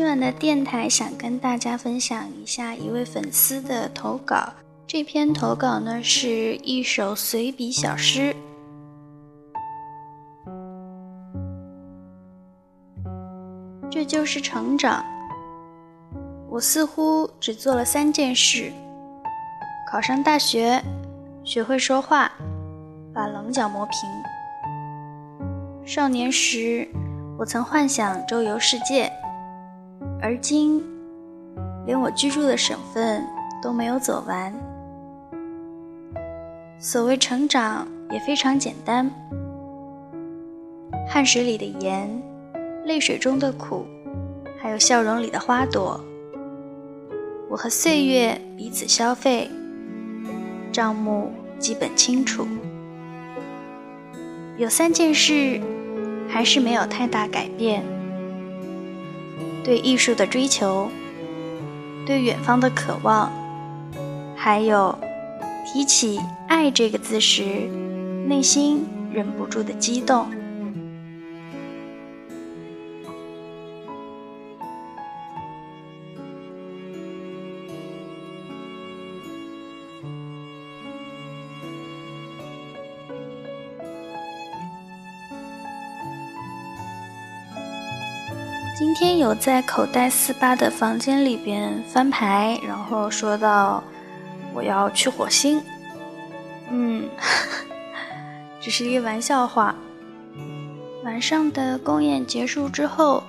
今晚的电台想跟大家分享一下一位粉丝的投稿。这篇投稿呢是一首随笔小诗，这就是成长。我似乎只做了三件事：考上大学，学会说话，把棱角磨平。少年时，我曾幻想周游世界。而今，连我居住的省份都没有走完。所谓成长也非常简单：汗水里的盐，泪水中的苦，还有笑容里的花朵。我和岁月彼此消费，账目基本清楚。有三件事，还是没有太大改变。对艺术的追求，对远方的渴望，还有提起“爱”这个字时，内心忍不住的激动。今天有在口袋四八的房间里边翻牌，然后说到我要去火星，嗯，只是一个玩笑话。晚上的公演结束之后，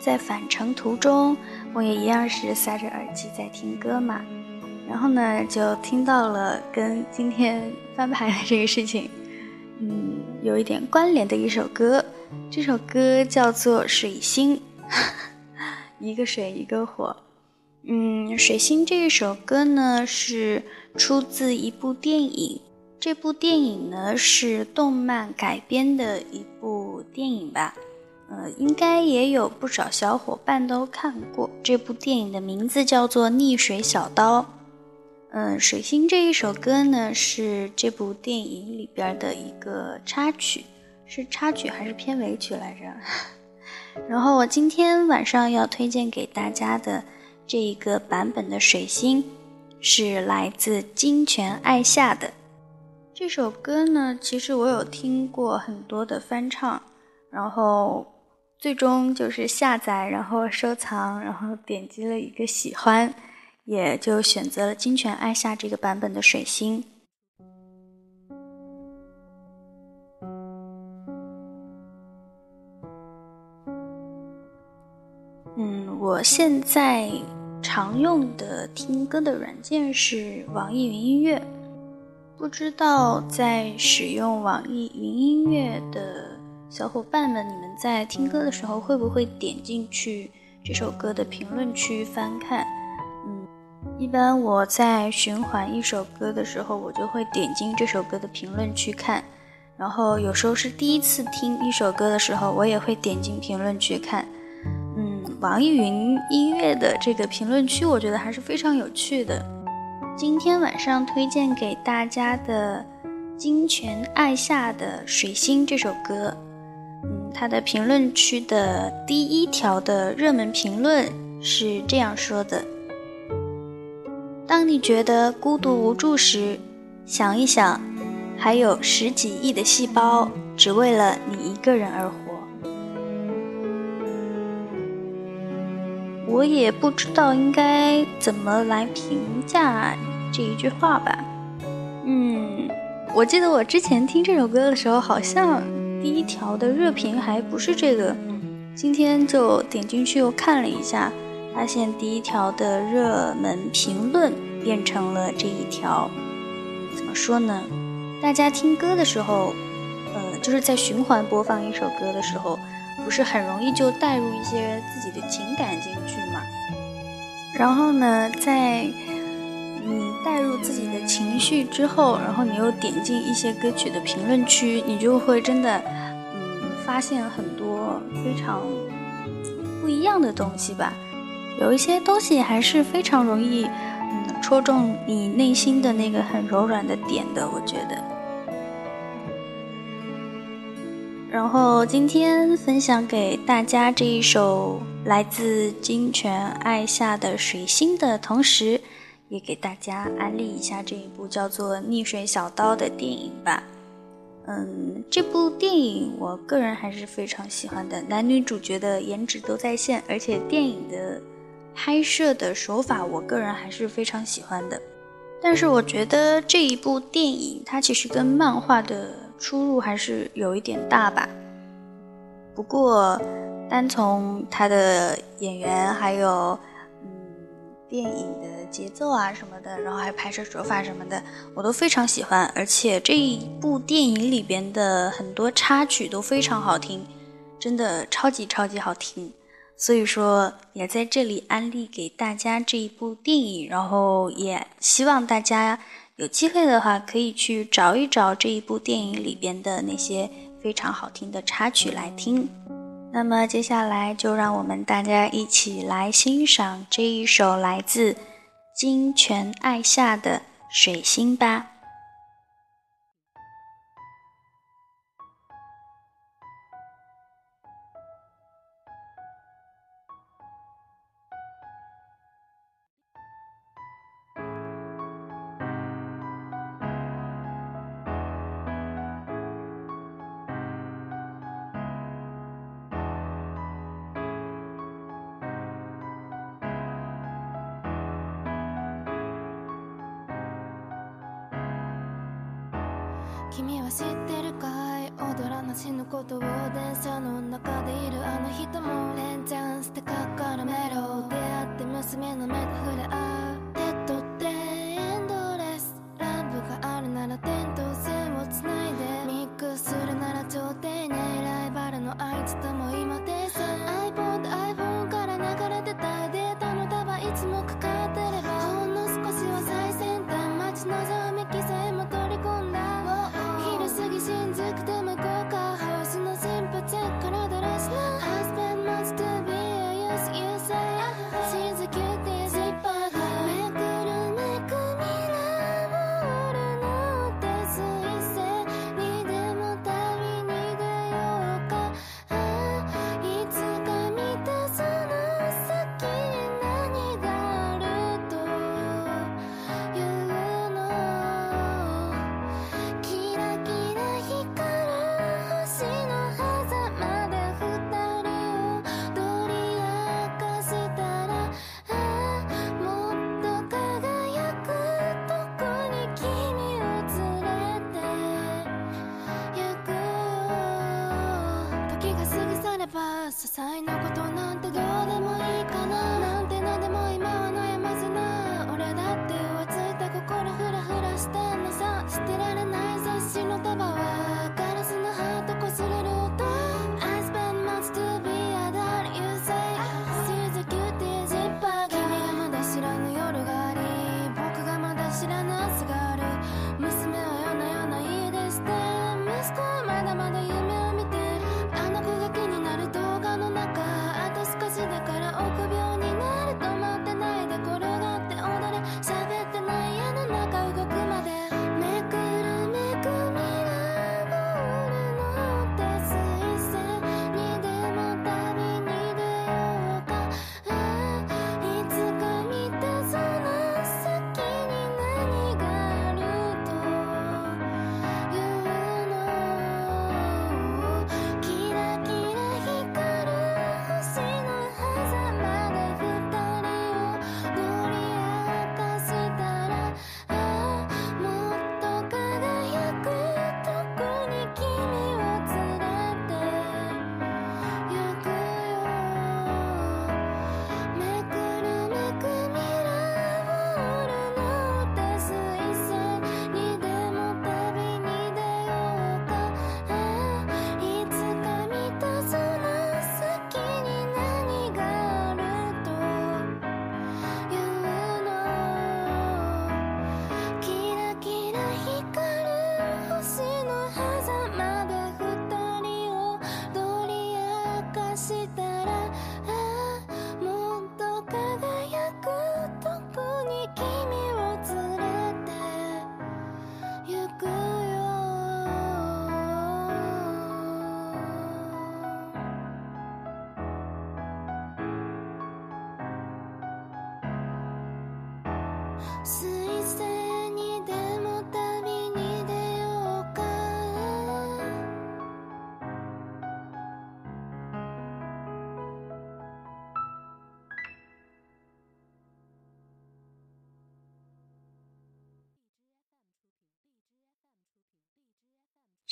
在返程途中，我也一样是塞着耳机在听歌嘛，然后呢就听到了跟今天翻牌的这个事情，嗯，有一点关联的一首歌，这首歌叫做《水星》。一个水一个火，嗯，水星这一首歌呢是出自一部电影，这部电影呢是动漫改编的一部电影吧，呃，应该也有不少小伙伴都看过。这部电影的名字叫做《逆水小刀》，嗯，水星这一首歌呢是这部电影里边的一个插曲，是插曲还是片尾曲来着？然后我今天晚上要推荐给大家的这一个版本的《水星》，是来自金泉爱夏的这首歌呢。其实我有听过很多的翻唱，然后最终就是下载，然后收藏，然后点击了一个喜欢，也就选择了金泉爱夏这个版本的《水星》。现在常用的听歌的软件是网易云音乐，不知道在使用网易云音乐的小伙伴们，你们在听歌的时候会不会点进去这首歌的评论区翻看？嗯，一般我在循环一首歌的时候，我就会点进这首歌的评论区看，然后有时候是第一次听一首歌的时候，我也会点进评论区看。网易云音乐的这个评论区，我觉得还是非常有趣的。今天晚上推荐给大家的金泉爱夏的《水星》这首歌，嗯，它的评论区的第一条的热门评论是这样说的：当你觉得孤独无助时，想一想，还有十几亿的细胞只为了你一个人而活。我也不知道应该怎么来评价这一句话吧。嗯，我记得我之前听这首歌的时候，好像第一条的热评还不是这个。今天就点进去又看了一下，发现第一条的热门评论变成了这一条。怎么说呢？大家听歌的时候，呃，就是在循环播放一首歌的时候。不是很容易就带入一些自己的情感进去嘛？然后呢，在你带入自己的情绪之后，然后你又点进一些歌曲的评论区，你就会真的，嗯，发现很多非常不一样的东西吧。有一些东西还是非常容易，嗯，戳中你内心的那个很柔软的点的，我觉得。然后今天分享给大家这一首来自金泉爱夏的《水星》的同时，也给大家安利一下这一部叫做《逆水小刀》的电影吧。嗯，这部电影我个人还是非常喜欢的，男女主角的颜值都在线，而且电影的拍摄的手法，我个人还是非常喜欢的。但是我觉得这一部电影它其实跟漫画的。出入还是有一点大吧，不过单从他的演员还有嗯电影的节奏啊什么的，然后还有拍摄手法什么的，我都非常喜欢。而且这一部电影里边的很多插曲都非常好听，真的超级超级好听。所以说也在这里安利给大家这一部电影，然后也希望大家。有机会的话，可以去找一找这一部电影里边的那些非常好听的插曲来听。那么接下来就让我们大家一起来欣赏这一首来自金泉爱夏的《水星》吧。君は知ってるかい？踊らなしのことを電車の中でいるあの人もレンチャンしてかかるメロ出会って娘の目と触れ合う。手と手エンドレス。ラブがあるなら点と線をつないで。ミックスするなら超丁寧ライバルのあいつとも今停戦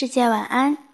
世界晚安。